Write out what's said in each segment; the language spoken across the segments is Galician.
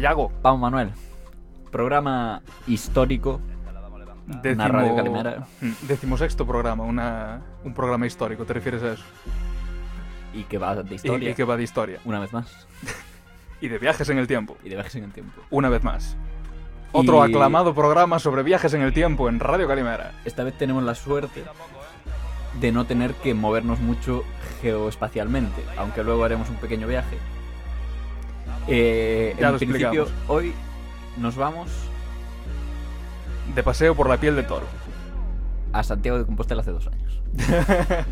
Ver, Yago. vamos Manuel. Programa histórico Décimo, Radio Calimera. Decimosexto programa, una, un programa histórico, ¿te refieres a eso? y que va de Y- historia Y, que va de historia. una vez más Y de viajes en el tiempo, y de viajes en el tiempo. una vez más. Otro Y- aclamado programa sobre viajes en el tiempo en Radio Calimera. Esta vez tenemos la suerte de no tener que movernos mucho geoespacialmente, aunque luego haremos un pequeño viaje. Eh, Ya en lo principio, explicamos. hoy nos vamos De paseo por la piel de toro. a Santiago de Compostela hace dos años.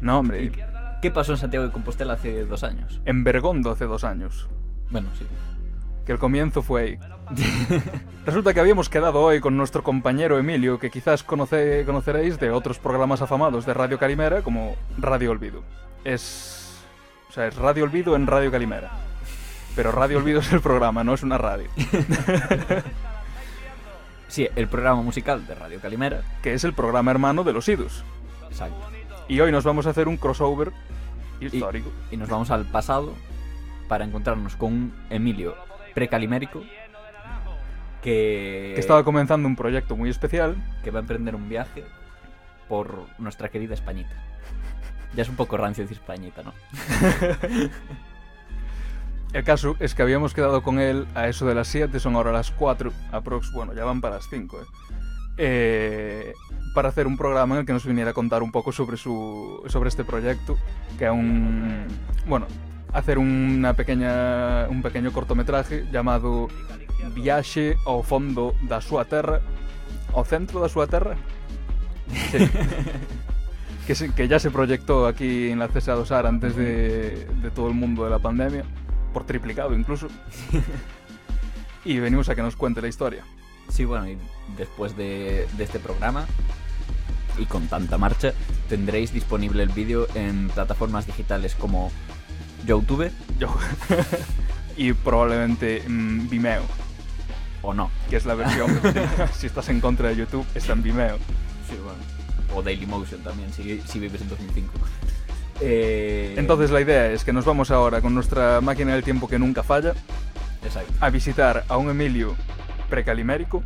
No, hombre. ¿Y qué pasó en Santiago de Compostela hace dos años? En Bergondo hace dos años. Bueno, sí. Que el comienzo fue ahí. Resulta que habíamos quedado hoy con nuestro compañero Emilio, que quizás conoce- conoceréis de otros programas afamados de Radio Calimera, como Radio Olvido. Es. O sea, es Radio Olvido en Radio Calimera. Pero Radio Olvido es el programa, no es una radio. Sí, el programa musical de Radio Calimera. Que es el programa hermano de los IDUS. Exacto. Y hoy nos vamos a hacer un crossover histórico. Y nos vamos al pasado para encontrarnos con un Emilio precalimérico que, Que estaba comenzando un proyecto muy especial. que va a emprender un viaje por nuestra querida Españita. Ya es un poco rancio decir Españita, ¿no? El caso es que habíamos quedado con él a eso de las 7, son ahora las 4, aprox, bueno, ya van para las 5, ¿eh? Eh, para hacer un programa en el que nos viniera a contar un poco sobre, su, sobre este proyecto, que es un... bueno, hacer una pequeña, un pequeño cortometraje llamado Viaxe ao fondo da súa terra, ao centro da súa terra, sí. que, se, que ya se proyectó aquí en la Cesa dos Ar antes de, de todo el mundo de la pandemia. Por triplicado incluso. y venimos a que nos cuente la historia. Sí, bueno, y después de, de este programa y con tanta marcha, tendréis disponible el vídeo en plataformas digitales como YouTube Yo. y probablemente mm, Vimeo, o no. que es la versión, si estás en contra de YouTube, está en Vimeo. Sí, bueno. O Dailymotion también, si, si vives en 2005. Eh, Entonces la idea es que nos vamos ahora con nuestra máquina del tiempo que nunca falla Exacto. a visitar a un Emilio precalimérico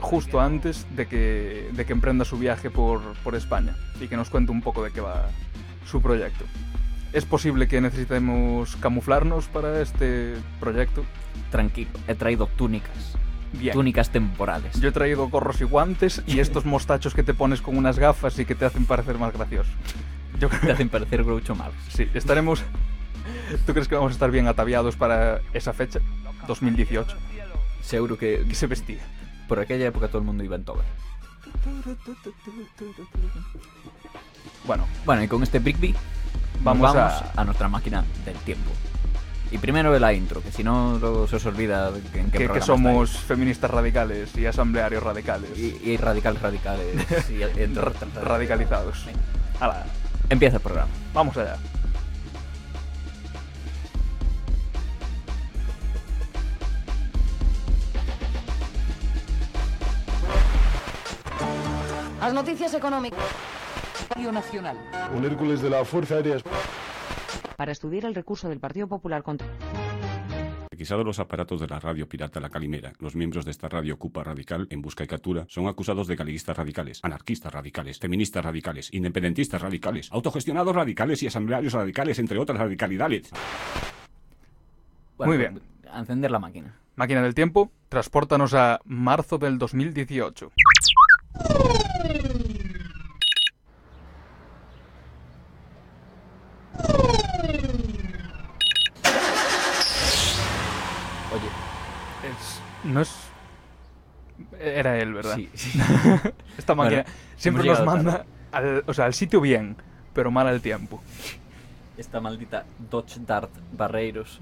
justo antes de que, de que emprenda su viaje por, por España y que nos cuente un poco de qué va su proyecto. Es posible que necesitemos camuflarnos para este proyecto. Tranquilo, he traído túnicas. Bien. Túnicas temporales. Yo he traído gorros y guantes y estos mostachos que te pones con unas gafas y que te hacen parecer más gracioso. Yo Te creo hacen parecer Groucho Marx. Sí, estaremos... ¿Tú crees que vamos a estar bien ataviados para esa fecha? 2018. Seguro que ¿Qué se vestía? por aquella época todo el mundo iba en toga. Bueno, Bueno, y con este Brickby Vamos vamos, a- a... nuestra máquina del tiempo. Y primero la intro, que si no luego se os olvida de que- en qué que, que somos feministas radicales y asamblearios radicales. estáis. Y, y radicales radicales. y radicalizados. Hala, Empieza el programa. vamos allá. Las noticias económicas. Nacional. Un Hércules de la Fuerza Aérea Para estudiar el recurso del Partido Popular contra. Requisados los aparatos de la radio pirata La Calimera, los miembros de esta radio Cupa Radical, en busca y captura, son acusados de galeguistas radicales, anarquistas radicales, feministas radicales, independentistas radicales, autogestionados radicales y asamblearios radicales, entre otras radicalidades. Bueno, Muy bien. A encender la máquina. Máquina del tiempo, transpórtanos a marzo del 2018. Oye, Es, no es... Era él, ¿verdad? sí, sí. Esta máquina Bueno, siempre nos manda al, o sea, al sitio bien, pero mal al tiempo. Esta maldita Dodge Dart Barreiros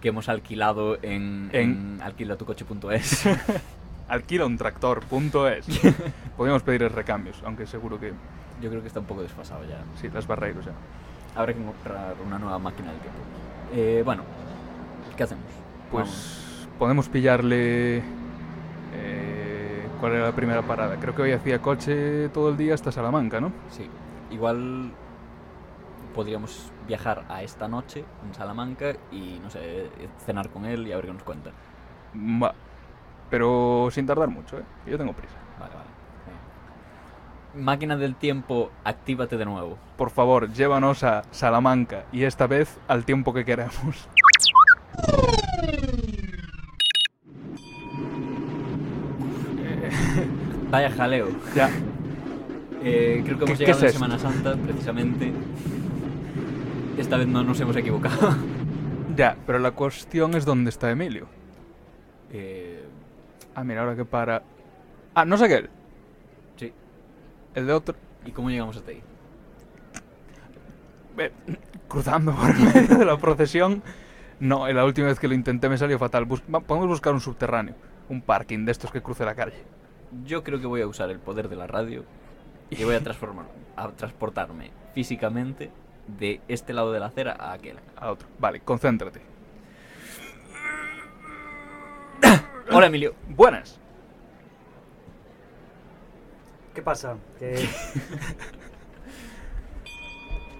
que hemos alquilado en, En- en alquilatucoche.es. Alquila un tractor.es. Podríamos pedir recambios, aunque seguro que Yo creo que está un poco desfasado ya. sí, las barreiros ya. Habrá que comprar una nueva máquina del tiempo. Eh, bueno, ¿qué hacemos? Pues Vamos. Podemos pillarle. eh, ¿Cuál era la primera parada? Creo que hoy hacía coche todo el día hasta Salamanca, ¿no? Sí, igual podríamos viajar a esta noche en Salamanca y, no sé, cenar con él y a ver qué nos cuenta. Va. Pero sin tardar mucho, ¿eh? Yo tengo prisa. Vale, vale. Máquina del tiempo, actívate de nuevo. Por favor, llévanos a Salamanca y esta vez al tiempo que queremos. Vaya jaleo. Ya. Eh, creo que hemos ¿Qué- llegado en es? Semana Santa, precisamente. Esta vez no nos hemos equivocado. Ya, pero la cuestión es dónde está Emilio. Eh, Ah, mira, ahora que para... Ah, no sé aquel. sí. El de otro. ¿Y cómo llegamos hasta ahí? Eh, cruzando por el medio de la procesión. No, eh, la última vez que lo intenté me salió fatal. Bus- podemos buscar un subterráneo. Un parking de estos que cruce la calle. Yo creo que voy a usar el poder de la radio y voy a, transformar, a transportarme físicamente de este lado de la acera a aquel. A otro. Vale, concéntrate. Hola, Emilio. Buenas. ¿Qué pasa?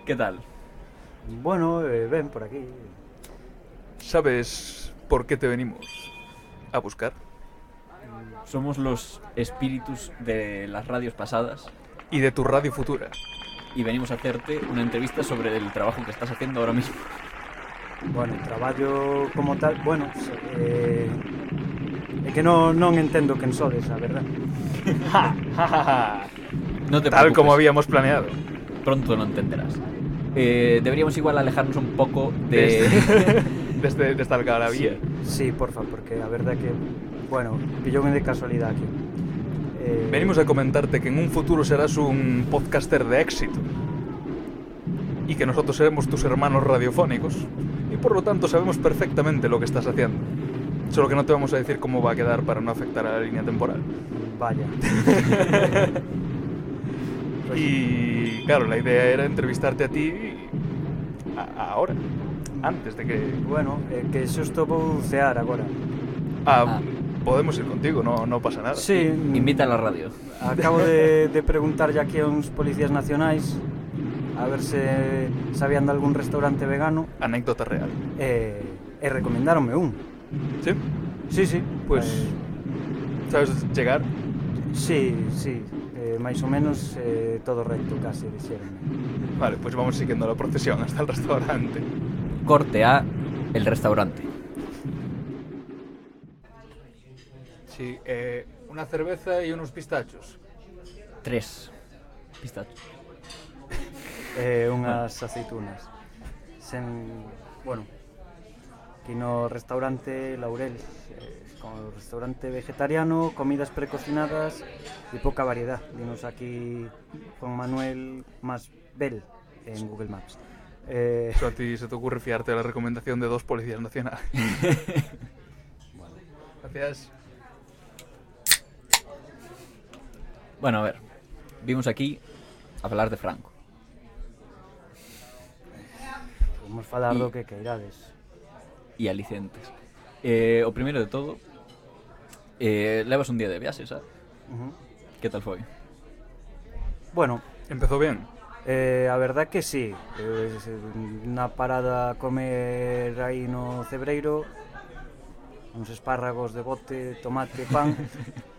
¿Qué tal? bueno, eh, ven por aquí. ¿Sabes por qué te venimos a buscar? Somos los espíritus de las radios pasadas Y de tu radio futura. y venimos a hacerte una entrevista sobre el trabajo que estás haciendo ahora mismo. Bueno, traballo como tal, bueno, eh, é que non, non entendo quen sodes, a verdad. No te Tal preocupes, como habíamos planeado. pronto lo entenderás. Eh, deberíamos igual alejarnos un poco de... Desde, desde Algarabía. Sí, porfa, porque a verdad que, bueno, pilloume de casualidad aquí. Eh, Venimos a comentarte que en un futuro serás un podcaster de éxito. Y que nosotros seremos tus hermanos radiofónicos. Y por lo tanto sabemos perfectamente lo que estás haciendo. Solo que no te vamos a decir cómo va a quedar para no afectar a la línea temporal. Vaya. Pues, Y claro, la idea era entrevistarte a ti a- ahora, antes de que... Bueno, é que xusto vou cear agora. Ah, Ah. Podemos ir contigo, no, no pasa nada. Sí, Invita a la radio. Acabo de, de preguntar ya aquí a uns policías nacionais a ver se sabían de algún restaurante vegano Anécdota real. e, e recomendaronme un. ¿Sí? Sí, sí. Pues, Eh, ¿sabes llegar? sí, sí. Eh, máis ou menos eh, todo recto case, dixeronme. Vale, pues vamos siguiendo la procesión hasta el restaurante. Corte a el restaurante. Sí, eh, una cerveza y unos pistachos. Tres. Pistachos. Eh, unhas aceitunas. Sen, bueno, aquí no restaurante Laurel, eh, como restaurante vegetariano, comidas precocinadas y poca variedad. Dinos aquí Juan Manuel más Bell en Google Maps. Eh, Eso a ti se te ocurre fiarte de la recomendación de dos policías nacionales. Gracias. Bueno, a ver. Vimos aquí a falar de Franco. Vamos falar y, do que queirades. E alicentes. Eh, o primeiro de todo, eh, levas un día de viaxe, xa? Uh -huh. Que tal foi? Bueno, empezou ben. Eh, a verdad que sí. Eh, na parada comer aí no Cebreiro, uns espárragos de bote, tomate, pan,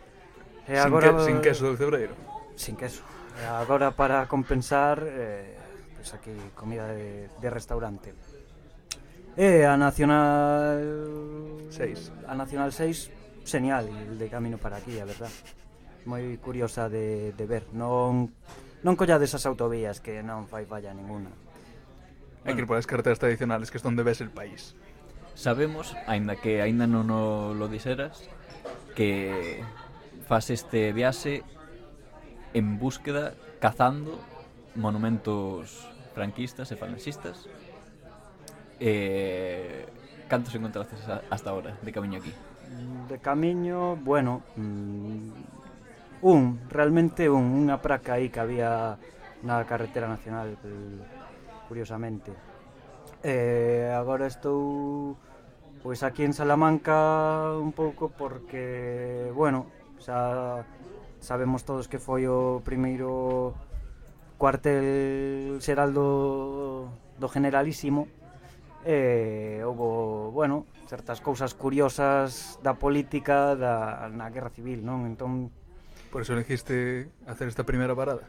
Eh, e agora... Sin, que, sin queso del cebreiro. Sin queso. E agora para compensar, eh, pois aquí comida de, de restaurante. E a Nacional 6. A Nacional 6, señal de camino para aquí, a verdad. Moi curiosa de, de ver. Non non collades as autovías que non fai falla ninguna. Bueno. Hai que ir polas carreteras tradicionales que están onde ves el país. Sabemos, aínda que aínda non o, lo diseras, que faz este viaxe en búsqueda, cazando monumentos franquistas e falanxistas. Eh, cantos encontraste hasta ahora de camiño aquí? De camiño, bueno, mm, un, realmente un, unha praca aí que había na carretera nacional, curiosamente. Eh, agora estou pois aquí en Salamanca un pouco porque, bueno, xa sabemos todos que foi o primeiro cuartel xeral do, do generalísimo e houve, bueno, certas cousas curiosas da política da, na guerra civil, non? Entón... Por eso elegiste hacer esta primeira parada?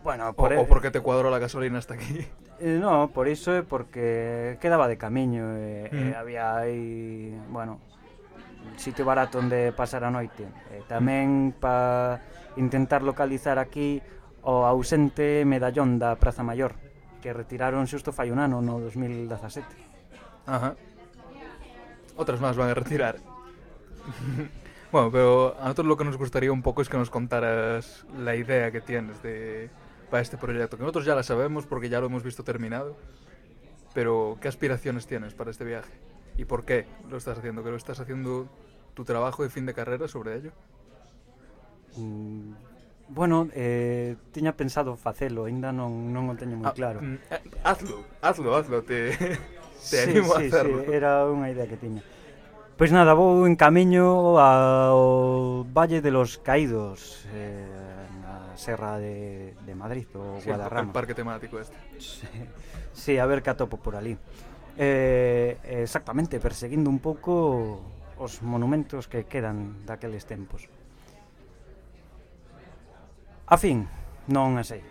Bueno, por o, o porque te cuadrou a gasolina hasta aquí? Eh, no, por iso é porque quedaba de camiño e, mm. e había aí, bueno, sitio barato onde pasar a noite. E tamén para intentar localizar aquí o ausente medallón da Praza Maior, que retiraron xusto fai un ano, no 2017. Ajá. Outras máis van a retirar. bueno, pero a nosotros lo que nos gustaría un pouco es que nos contaras la idea que tienes de para este proyecto, que nosotros ya la sabemos porque ya lo hemos visto terminado, pero ¿qué aspiraciones tienes para este viaje? ¿Y por qué lo estás haciendo? ¿Que lo estás haciendo tu trabajo de fin de carrera sobre ello? Mm, bueno, eh, tiña pensado facelo, ainda non, non o teño moi ah, claro. Ah, hazlo, hazlo, hazlo, te, te sí, animo sí, a hacerlo. Sí, era unha idea que tiña. Pois nada, vou en camiño ao Valle de los Caídos, eh, na Serra de, de Madrid, o sí, Guadarrama. Sí, parque temático este. Sí, sí a ver que atopo por ali eh, exactamente perseguindo un pouco os monumentos que quedan daqueles tempos. A fin, non a sei.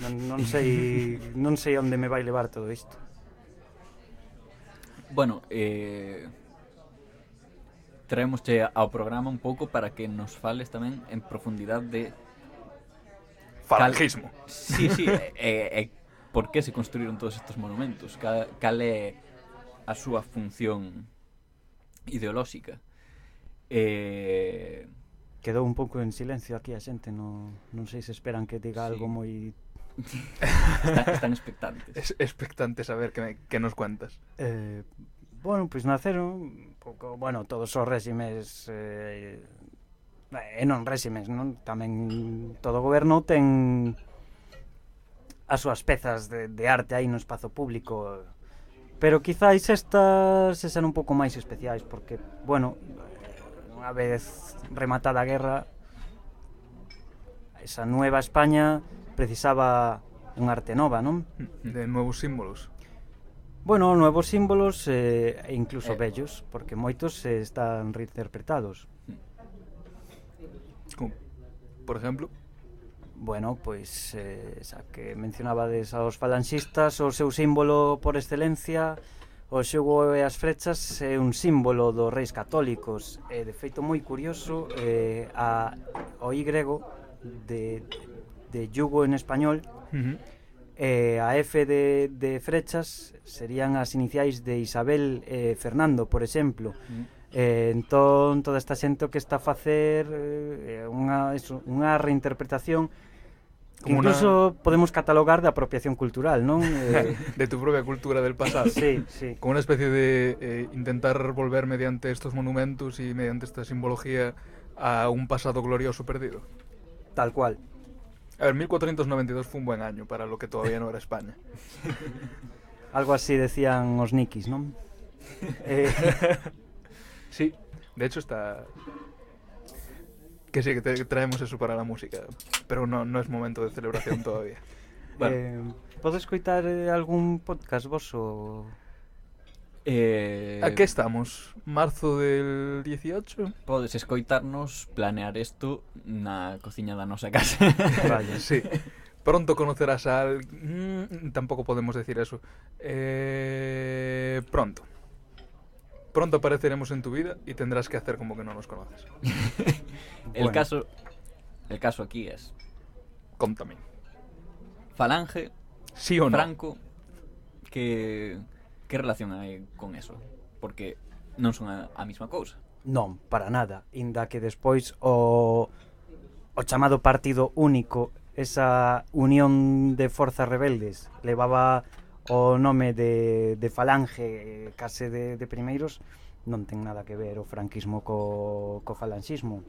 Non, non sei non sei onde me vai levar todo isto. Bueno, eh traémosche ao programa un pouco para que nos fales tamén en profundidade de falangismo. Cal... Sí, sí, eh, eh, por que se construíron todos estes monumentos? Cal, cal é a súa función ideolóxica. Eh, Quedou un pouco en silencio aquí a xente, non, non sei se esperan que diga sí. algo moi... están, están expectantes. Es, expectantes a ver que, me, que nos cuentas. Eh, bueno, pois naceron un pouco, bueno, todos os réximes... Eh, eh, e non réximes, non? Tamén todo o goberno ten as súas pezas de, de arte aí no espazo público Pero quizáis estas sexan un pouco máis especiais, porque, bueno, unha vez rematada a guerra, esa nueva España precisaba un arte nova, non? Mm-hmm. De novos símbolos. Bueno, novos símbolos eh, e eh, incluso eh, bellos, porque moitos eh, están reinterpretados. Como, por exemplo? Bueno, pois eh, xa que mencionabades aos falanxistas, o seu símbolo por excelencia, o xogo e as frechas é un símbolo dos reis católicos. e de feito moi curioso eh, a, o Y de, de yugo en español uh -huh. eh, a F de, de frechas serían as iniciais de Isabel eh, Fernando, por exemplo. Uh -huh. Eh, entón, toda esta xente que está a facer eh, unha, eso, unha reinterpretación Como incluso podemos catalogar de apropiación cultural, non? Eh, de tu propia cultura del pasado. sí, sí. Como una especie de eh, intentar volver mediante estos monumentos y mediante esta simbología a un pasado glorioso perdido. Tal cual. A ver, 1492 fue un buen año para lo que todavía no era España. Algo así decían os nikis, non? Eh, Sí, de hecho está... Que sí, que, te, traemos eso para la música. Pero no, no es momento de celebración todavía. Bueno. Eh, podes coitar eh, algún podcast vos o... Eh... A estamos? Marzo del 18? Podes escoitarnos planear isto na cociña da nosa casa. Vaya. sí. Pronto conocerás al... Mm, tampoco podemos decir eso. Eh... Pronto. Pronto apareceremos en tu vida y tendrás que hacer como que no nos conoces. el, bueno. caso, el caso aquí es... Contame. Falange, sí o no? Franco, que, que relación hai con eso? Porque non son a, a mesma cousa. Non, para nada, inda que despois o o chamado partido único, esa unión de forzas rebeldes levaba o nome de, de falange eh, case de, de primeiros non ten nada que ver o franquismo co, co falanxismo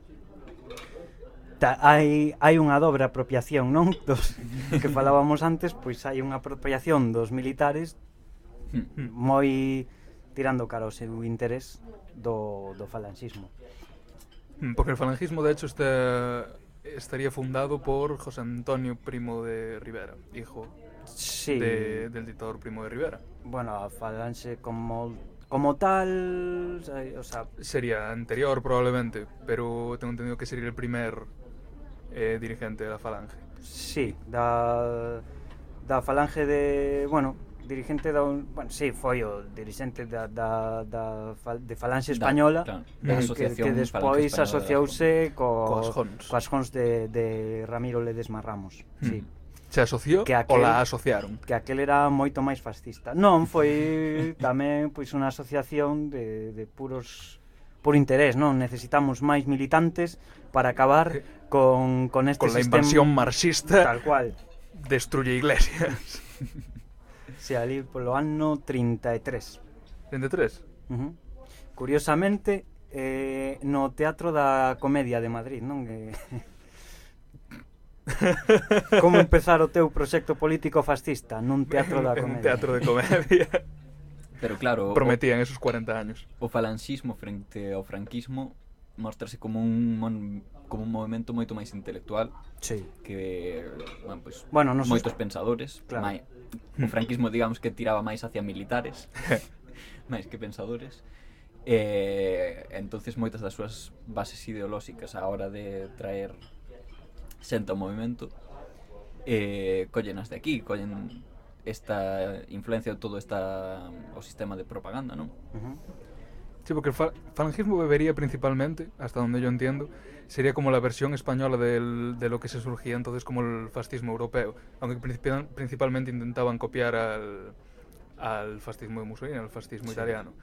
Ta, hai, hai unha dobre apropiación, non? Dos, que falábamos antes, pois hai unha apropiación dos militares hmm. moi tirando cara ao seu interés do, do falanxismo. Hmm, porque o falangismo, de hecho, este, estaría fundado por José Antonio Primo de Rivera, hijo sí. de, del dictador Primo de Rivera. Bueno, a Falange como, como tal... O sea... Sería anterior probablemente, pero tengo entendido que sería el primer eh, dirigente de la Falange. Sí, da, da Falange de... Bueno, dirigente da un, bueno, sí, foi o dirigente da, da, da, de Falange Española da, claro, da que, que despois asociouse co, coas Jons. coas Jons de, de Ramiro Ledesma Ramos mm. sí se asociou que aquel, la asociaron? Que aquel era moito máis fascista. Non, foi tamén pois unha asociación de, de puros por interés, non? Necesitamos máis militantes para acabar eh, con, con este con sistema. Con invasión marxista. Tal cual. Destruye iglesias. Se ali polo ano 33. 33? Uh -huh. Curiosamente, eh, no Teatro da Comedia de Madrid, non? Que... Como empezar o teu proxecto político fascista nun teatro da comedia. Un teatro de comedia. Pero claro, prometían o, esos 40 años. O falanxismo frente ao franquismo mostrase como un mon, como un movimento moito máis intelectual sí. que bueno, pues, bueno, non moitos está. pensadores claro. mai, o franquismo digamos que tiraba máis hacia militares máis que pensadores eh, entonces moitas das súas bases ideolóxicas a hora de traer xente ao movimento eh, collenas de aquí, collen esta influencia de todo esta o sistema de propaganda, non? Uh -huh. Sí, porque el fa- falangismo bebería principalmente, hasta donde yo entiendo, sería como la versión española del- de lo que se surgía entonces como el fascismo europeo, aunque principal- principalmente intentaban copiar al, al fascismo de Mussolini, al fascismo Sí. italiano.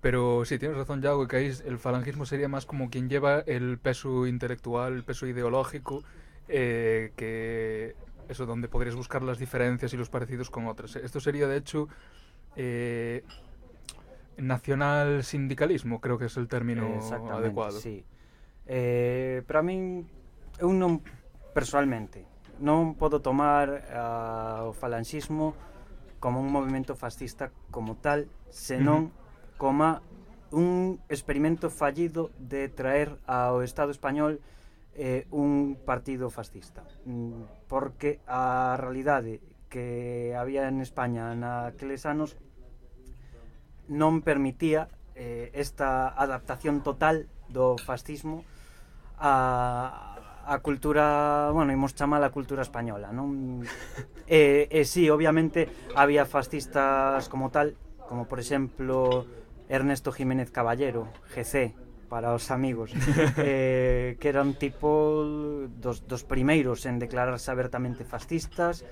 Pero sí, tienes razón, Yago, que ahí el falangismo sería más como quien lleva el peso intelectual, el peso ideológico, eh, que eso, donde podrías buscar las diferencias y los parecidos con otras. Esto sería, de hecho, eh, nacional sindicalismo, creo que es el término adecuado. Sí. Eh, para min, eu non, personalmente, non podo tomar uh, o falanxismo como un movimento fascista como tal, senón uh -huh. como un experimento fallido de traer ao Estado español eh, un partido fascista mm, porque a realidade que había en España naqueles anos non permitía eh, esta adaptación total do fascismo a, a cultura, bueno, imos chamar a cultura española, non? E, e sí, obviamente, había fascistas como tal, como por exemplo Ernesto Jiménez Caballero, GC, para os amigos eh, que eran tipo dos, dos primeiros en declararse abertamente fascistas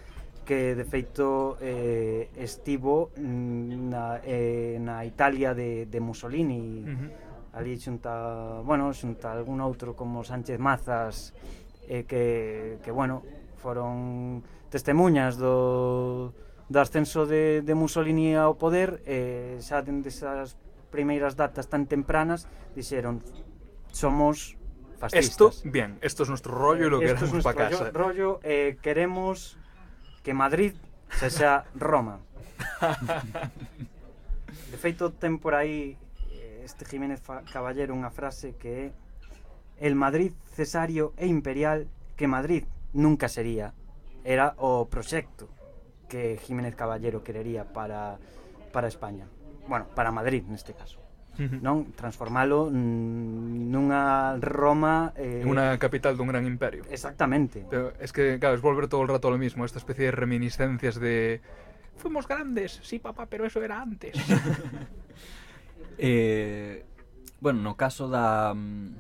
que de feito eh, estivo na, eh, na Italia de, de Mussolini uh -huh. ali xunta, bueno, xunta algún outro como Sánchez Mazas eh, que, que bueno foron testemunhas do, do ascenso de, de Mussolini ao poder eh, xa dende esas primeiras datas tan tempranas, dixeron somos fascistas. Esto, bien, esto es nuestro rollo y lo esto queremos es para casa. Rollo, rollo eh, queremos que Madrid se sea Roma. De feito, ten por aí eh, este Jiménez Caballero unha frase que é El Madrid cesario e imperial que Madrid nunca sería. Era o proxecto que Jiménez Caballero querería para, para España bueno, para Madrid neste caso. Non? Transformalo mm, nunha Roma eh... unha capital dun gran imperio. Exactamente. Pero es que, claro, es volver todo o rato lo mismo esta especie de reminiscencias de fuimos grandes, sí papá, pero eso era antes eh, bueno, no caso da mm,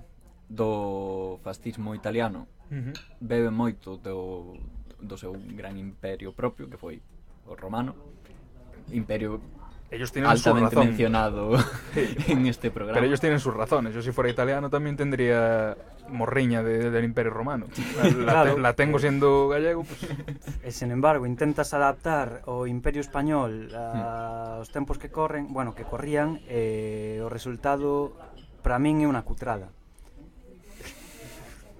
do fascismo italiano uh -huh. bebe moito do, do seu gran imperio propio que foi o romano. Imperio ellos tienen altamente su razón. mencionado sí. en este programa. Pero ellos tienen sus razones. Yo si fuera italiano también tendría morriña de, de, del Imperio Romano. La, claro. te, la tengo siendo gallego. Pues. Sin embargo, intentas adaptar o Imperio Español aos hmm. mm. tempos que corren, bueno, que corrían, e eh, o resultado para min é unha cutrada.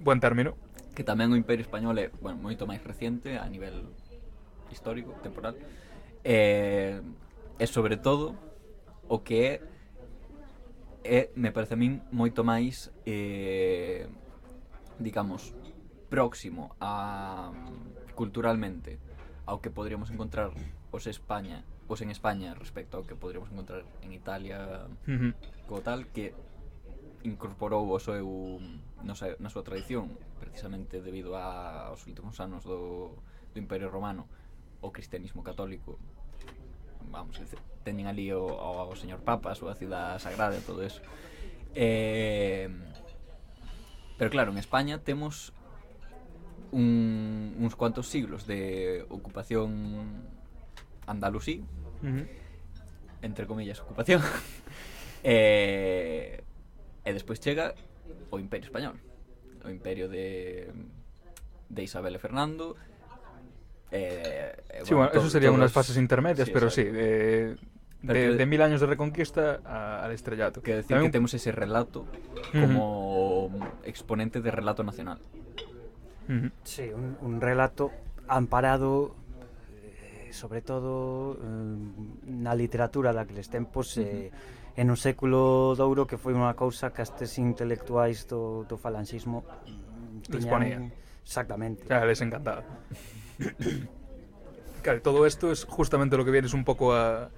Buen término. Que tamén o Imperio Español é, bueno, moito máis reciente a nivel histórico, temporal. Eh, e sobre todo o que é é, me parece a min, moito máis eh, digamos próximo a culturalmente ao que poderíamos encontrar os España os en España respecto ao que poderíamos encontrar en Italia uh -huh. co tal que incorporou o seu no sei, na súa tradición precisamente debido a, aos últimos anos do, do Imperio Romano o cristianismo católico vamos, teñen ali o, o, o señor Papa, a súa cidade sagrada e todo eso. Eh, pero claro, en España temos un, uns cuantos siglos de ocupación andalusí, uh -huh. entre comillas, ocupación, e, eh, e despois chega o Imperio Español, o Imperio de, de Isabel e Fernando, Eh, eh, sí, bueno, bueno, eso serían todos... unas fases intermedias, sí, pero exacto. sí, de, de, de, mil años de reconquista a, al estrellato. Que decir También... que tenemos ese relato como uh -huh. exponente de relato nacional. Uh -huh. Sí, un, un, relato amparado eh, sobre todo eh, na literatura daqueles tempos eh, uh -huh. e no século d'ouro que foi unha cousa que estes intelectuais do, do falanxismo mm, tiñan... Disponían. Exactamente. Xa, les encantaba. claro, todo esto es justamente lo que vienes un poco a,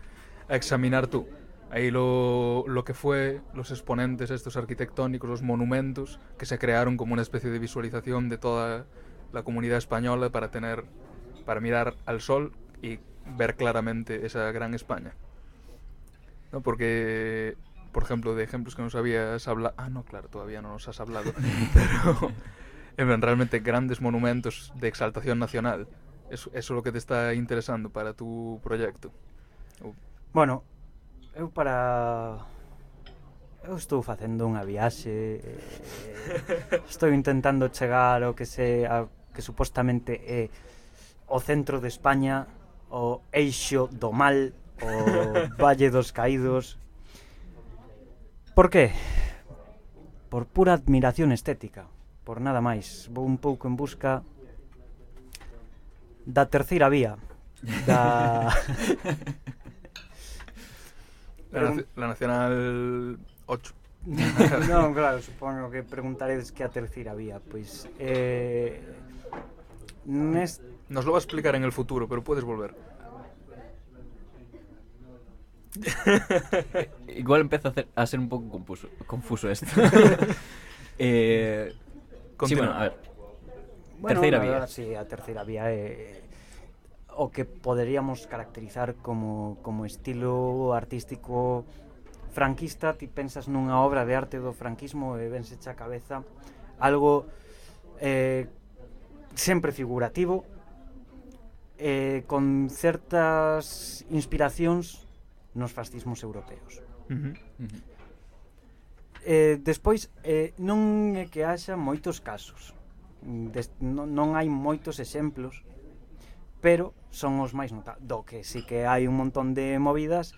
a examinar tú. Ahí lo, lo que fue los exponentes estos arquitectónicos, los monumentos que se crearon como una especie de visualización de toda la comunidad española para tener, para mirar al sol y ver claramente esa gran España. ¿No? Porque, por ejemplo, de ejemplos que nos habías hablado... Ah, no, claro, todavía no nos has hablado. Pero en realmente grandes monumentos de exaltación nacional. Eso, eso é o que te está interesando para tu proxecto. Bueno, eu para eu estou facendo unha viaxe eh, estou intentando chegar ao que se a, que supostamente é o centro de España o eixo do mal o Valle dos Caídos Por qué? Por pura admiración estética por nada máis. Vou un pouco en busca da terceira vía. Da... Pero... La, la Nacional 8. non, claro, supoño que preguntaredes que a terceira vía, pois eh nest... nos lo va a explicar en el futuro, pero podes volver. Igual empeza a, hacer, a ser un pouco confuso, confuso esto. eh, Continúa. Sí, bueno, a ver. Bueno, terceira vía. Verdad, sí, a terceira vía é o que poderíamos caracterizar como, como estilo artístico franquista, ti pensas nunha obra de arte do franquismo e vense a cabeza algo eh, sempre figurativo eh, con certas inspiracións nos fascismos europeos. Uh -huh, uh -huh. Eh, despois, eh, non é que haxa moitos casos. Des, non, non hai moitos exemplos, pero son os máis notables. Do que sí que hai un montón de movidas,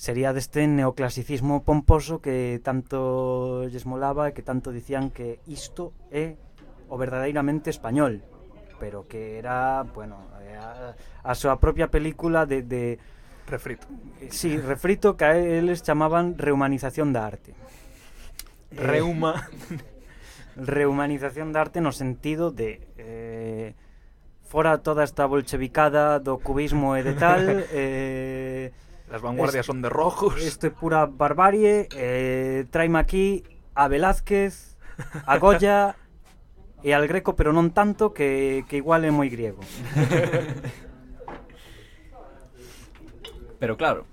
sería deste neoclasicismo pomposo que tanto lles molaba e que tanto dicían que isto é o verdadeiramente español pero que era, bueno, a, a súa propia película de, de... Refrito. Sí, refrito que a eles chamaban rehumanización da arte. Eh, Reuma. Rehumanización da arte no sentido de eh, fora toda esta bolchevicada do cubismo e de tal, eh, Las vanguardias es- son de rojos. isto é pura barbarie, eh, traime aquí a Velázquez, a Goya e al Greco, pero non tanto que, que igual é moi griego. Pero claro,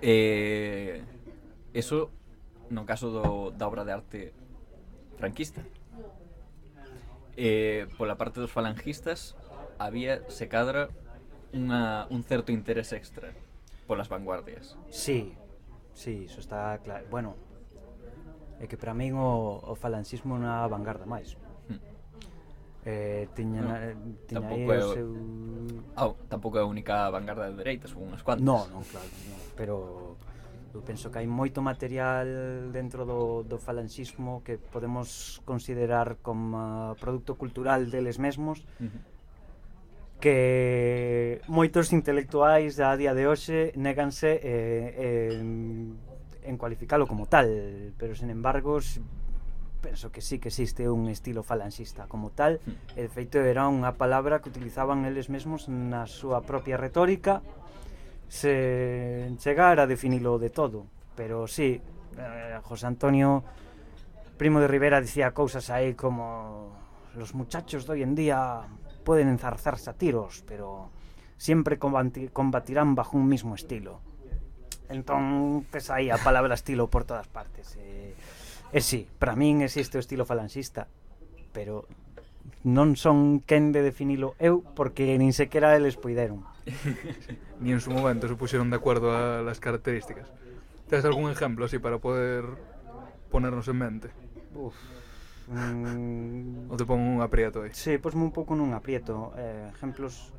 eh, eso no caso do, da obra de arte franquista. Eh, pola parte dos falangistas había, se cadra, unha, un certo interés extra polas vanguardias. Sí, sí, iso está claro. Bueno, é que para min o, o falangismo é unha vanguarda máis. Hmm. Eh, tiña, no, eh, tiña tampouco é, o seu... Oh, tampouco é a única vanguarda de dereitas, unhas cuantas. No, non, claro, no, pero Eu penso que hai moito material dentro do, do falanxismo que podemos considerar como produto cultural deles mesmos que moitos intelectuais a día de hoxe neganse eh, eh, en cualificalo como tal, pero sen embargo penso que sí que existe un estilo falanxista como tal, e de feito era unha palabra que utilizaban eles mesmos na súa propia retórica se chegar a definilo de todo, pero sí, eh, José Antonio Primo de Rivera dicía cousas aí como los muchachos de hoy en día pueden enzarzarse a tiros, pero siempre combatirán bajo un mismo estilo. Entonces aí a palabra estilo por todas partes. E, eh, sí, para min existe o estilo falanxista, pero non son quen de definilo eu porque nin sequera eles puideron. Ni en su momento se pusieron de acuerdo a las características. ¿Tienes algún ejemplo así para poder ponernos en mente? Uf. Mm, ¿O te pongo un aprieto ahí? sí, posme un pouco nun aprieto. Eh, ejemplos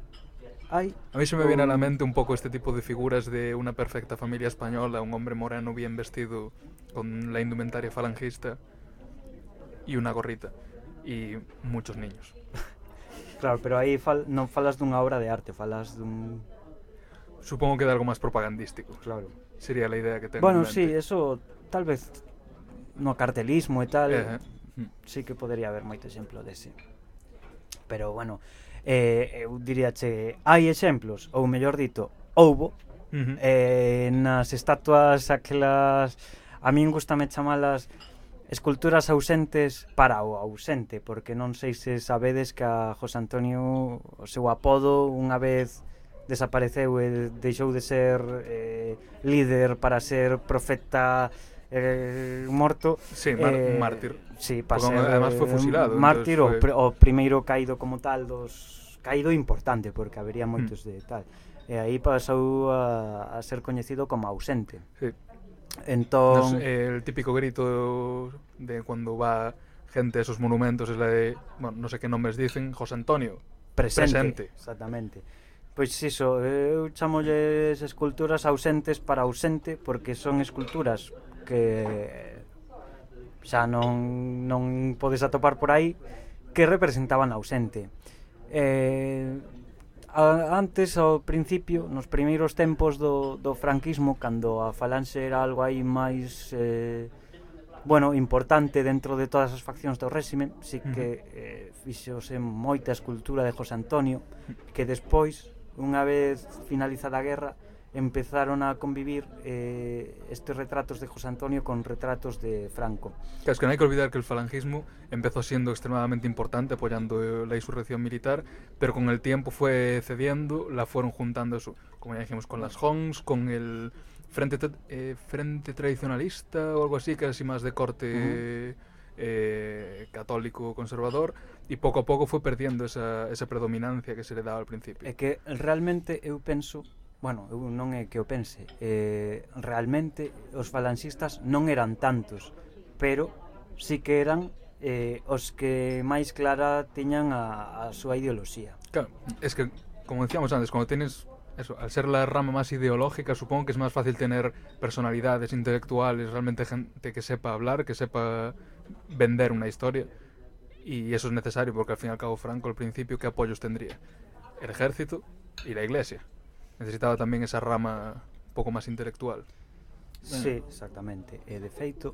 hai A mí se me viene a la mente un poco este tipo de figuras de una perfecta familia española, un hombre moreno bien vestido con la indumentaria falangista y una gorrita y muchos niños. Claro, pero aí fal, non falas dunha obra de arte, falas dun... Supongo que de algo máis propagandístico. Claro. Sería a idea que tengo Bueno, sí, eso tal vez no cartelismo e tal, eh, eh. sí que podería haber moito exemplo dese. Pero bueno, eh, eu diría che hai exemplos, ou mellor dito, houbo, uh -huh. eh, nas estatuas aquelas, a min gustame chamalas Esculturas ausentes para o ausente, porque non sei se sabedes que a José Antonio, o seu apodo, unha vez desapareceu e deixou de ser eh, líder para ser profeta eh, morto. Sí, mar eh, mártir. Sí, para porque ser, además foi eh, fusilado. Mártir, foi... o, pr o primeiro caído como tal dos... Caído importante, porque habería hmm. moitos mm. de tal. E aí pasou a, a ser coñecido como ausente. Sí. Entón... Nos, eh, el típico grito de cuando va gente a esos monumentos es la de, bueno, non sei sé que nomes dicen, José Antonio. Presente. presente. Exactamente. Pois iso, eu chamolles esculturas ausentes para ausente porque son esculturas que xa non, non podes atopar por aí que representaban ausente. Eh, a, antes ao principio, nos primeiros tempos do, do franquismo, cando a falanxe era algo aí máis eh, bueno, importante dentro de todas as faccións do réxime, si que eh, fixose moita escultura de José Antonio, que despois, unha vez finalizada a guerra, empezaron a convivir eh, estes retratos de José Antonio con retratos de Franco es que no hay que olvidar que el falangismo empezó siendo extremadamente importante apoyando eh, la insurrección militar, pero con el tiempo fue cediendo, la fueron juntando eso, como ya dijimos, con las Hons, con el Frente, eh, frente Tradicionalista o algo así, así más de corte eh, católico conservador, y poco a poco fue perdiendo esa, esa predominancia que se le daba al principio. É que realmente eu penso bueno, eu non é que o pense, eh, realmente os falanxistas non eran tantos, pero sí que eran eh, os que máis clara tiñan a, a súa ideoloxía. Claro, es que, como decíamos antes, cando tienes Eso, al ser la rama más ideológica, supongo que es más fácil tener personalidades intelectuales, realmente gente que sepa hablar, que sepa vender una historia. Y eso es necesario porque al fin y al cabo Franco al principio, ¿qué apoyos tendría? El ejército y la iglesia necesitaba tamén esa rama un pouco máis intelectual. Bueno. Sí, exactamente. E de feito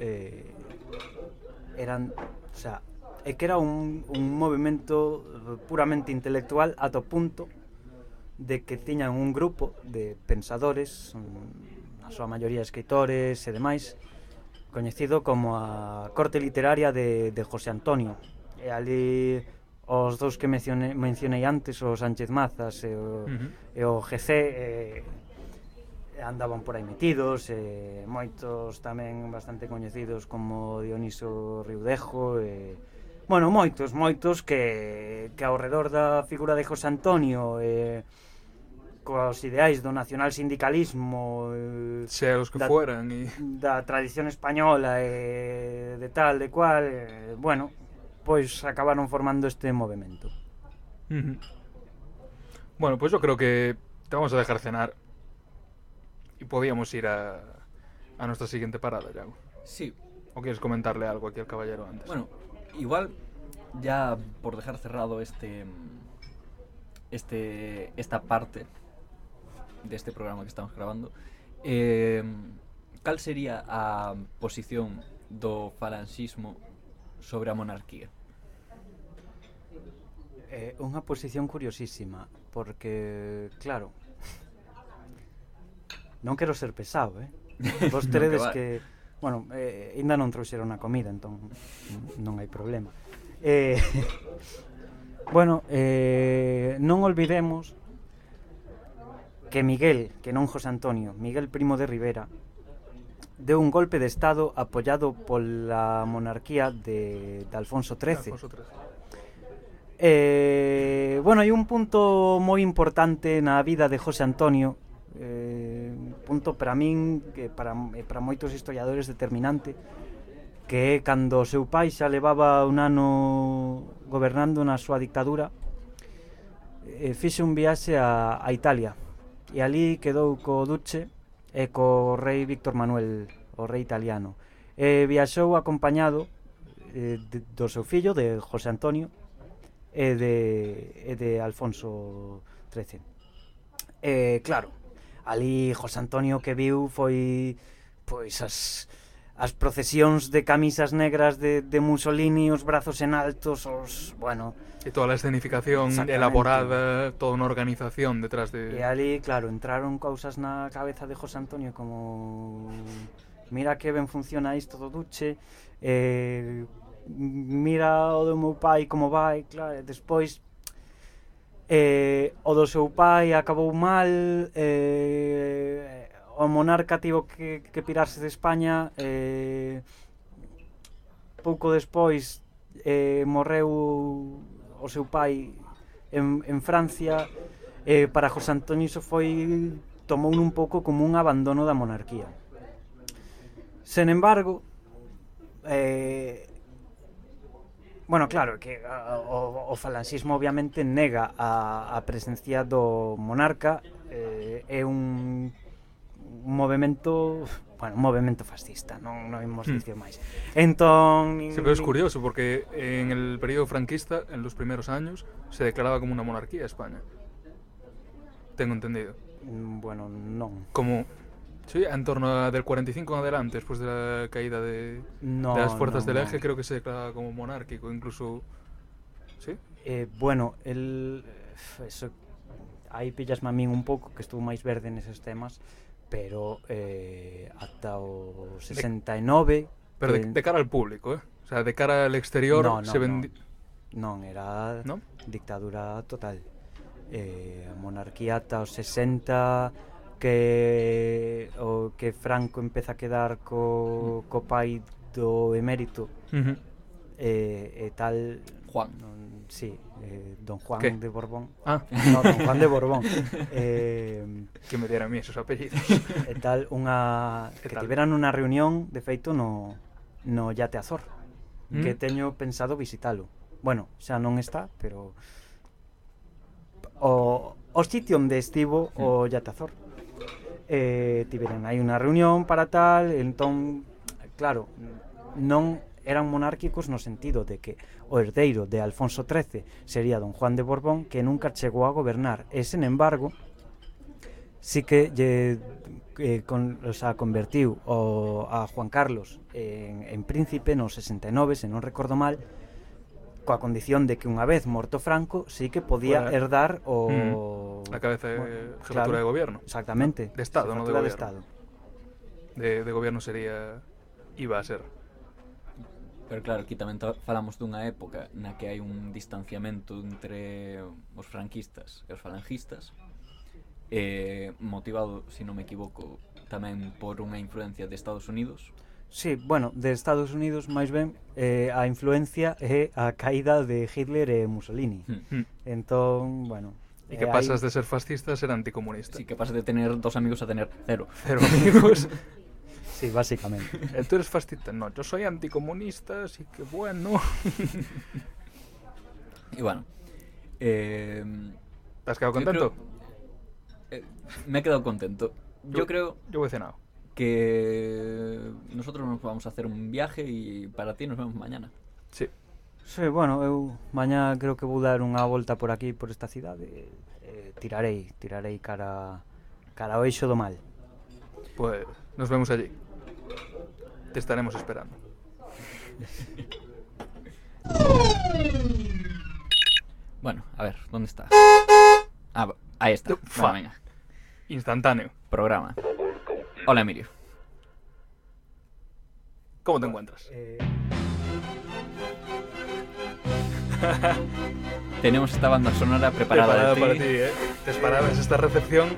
eh, eran, o sea, é que era un, un movimento puramente intelectual ata o punto de que tiñan un grupo de pensadores, a súa maioría escritores e demais, coñecido como a corte literaria de, de José Antonio. E ali os dous que mencione, mencionei antes, o Sánchez Mazas e o, uh -huh. e o GC, eh, andaban por aí metidos, eh, moitos tamén bastante coñecidos como Dioniso Riudejo, e, eh, bueno, moitos, moitos que, que ao redor da figura de José Antonio eh, cos ideais do nacional sindicalismo eh, Se os que da, fueran e... da tradición española e de tal, de cual bueno, pois acabaron formando este movimento. Ujú. Bueno, pues yo creo que te vamos a dejar cenar y podíamos ir a, a nuestra siguiente parada, Yago. Sí, ¿O quieres comentarle algo aquí al caballero antes? Bueno, igual ya por dejar cerrado este este esta parte de este programa que estamos grabando, eh, cal sería a posición do falanxismo sobre a monarquía? É unha posición curiosísima, porque, claro, non quero ser pesado, eh? Vos teredes que, que... Bueno, eh, ainda non trouxeron a comida, entón non hai problema. Eh, bueno, eh, non olvidemos que Miguel, que non José Antonio, Miguel Primo de Rivera, deu un golpe de Estado apoiado pola monarquía de, de Alfonso XIII. Alfonso XIII. Eh, bueno, hai un punto moi importante na vida de José Antonio eh, un punto para min que para, eh, para moitos historiadores determinante que é cando o seu pai xa levaba un ano gobernando na súa dictadura eh, fixe un viaxe a, a Italia. E ali quedou co Duce e co rei Víctor Manuel o rei italiano. E viaxou acompañado eh, de, do seu fillo, de José Antonio e de, e de Alfonso XIII. E, claro, ali José Antonio que viu foi pois as, as procesións de camisas negras de, de Mussolini, os brazos en altos, os, bueno... E toda a escenificación elaborada, toda unha organización detrás de... E ali, claro, entraron cousas na cabeza de José Antonio como... Mira que ben funciona isto do duche, eh, mira o do meu pai como vai, claro, e despois eh, o do seu pai acabou mal, eh, o monarca tivo que, que pirarse de España, eh, pouco despois eh, morreu o seu pai en, en Francia, eh, para José Antonio iso foi tomou un pouco como un abandono da monarquía. Sen embargo, eh, Bueno, claro, que a, o, o falanxismo obviamente nega a, a presencia do monarca eh, é un, un movimento bueno, un movimento fascista, non, non imos hmm. dicir máis. Entón... Sí, pero é curioso, porque en el período franquista, en los primeros años, se declaraba como unha monarquía España. Tengo entendido. Mm, bueno, non. Como Sí, en torno a del 45 en adelante, después de la caída de, no, de las fuerzas no, del eje, no. creo que se declara como monárquico, incluso. ¿Sí? Eh, bueno, el, eh, eso, aí pillasme a min un pouco que estuvo máis verde neses temas, pero eh, ata o 69 Pero de, de cara al público, eh? O sea, de cara al exterior no, no, se vendi... Non, non era ¿No? dictadura total. Eh, a monarquía ata os 60 que o que Franco empeza a quedar co, co pai do emérito uh -huh. eh, e tal Juan non, sí, eh, don Juan ¿Qué? de Borbón ah. no, don Juan de Borbón eh, que me dieran a mí esos apellidos e tal unha que tal? tiveran unha reunión de feito no, no Yate Azor ¿Mm? que teño pensado visitalo bueno, xa non está, pero o, o sitio onde estivo mm. o Yate Azor eh, tiveron hai unha reunión para tal, entón, claro, non eran monárquicos no sentido de que o herdeiro de Alfonso XIII sería don Juan de Borbón que nunca chegou a gobernar. E, sen embargo, sí que lle, eh, con, o sea, convertiu o, a Juan Carlos en, en príncipe no 69, se non recordo mal, coa condición de que unha vez morto Franco sí que podía bueno, herdar o... Mm, a cabeza de bueno, jefatura claro, de gobierno. Exactamente. De Estado, non de goberno. De, estado. De, de gobierno sería... iba a ser. Pero claro, aquí tamén falamos dunha época na que hai un distanciamento entre os franquistas e os falangistas eh, motivado, se si non me equivoco, tamén por unha influencia de Estados Unidos Sí, bueno, de Estados Unidos máis ben eh, a influencia é a caída de Hitler e Mussolini. Hmm. Mm. Entón, bueno, Y eh, que pasas de ser fascista a ser anticomunista. Así que pasas de tener dos amigos a tener cero Cero amigos. Sí, básicamente. Eh, ¿Tú eres fascista? No, yo soy anticomunista, así que bueno. Y bueno eh, ¿Te has quedado yo contento? creo- eh, Me he quedado contento Yo creo Yo he cenado. que nosotros nos vamos a hacer un viaje y para ti nos vemos mañana. Sí. Sí, bueno, eu mañá creo que vou dar unha volta por aquí, por esta cidade eh, Tirarei, tirarei cara, cara ao eixo do mal Pues nos vemos allí Te estaremos esperando Bueno, a ver, ¿dónde está? Ah, ahí está. Bueno, venga. Instantáneo. Programa. Hola, Emilio. ¿Cómo te encuentras? Eh, Tenemos esta banda sonora preparada, Preparada de para ti. ti, ¿eh? Te esperabas esta recepción.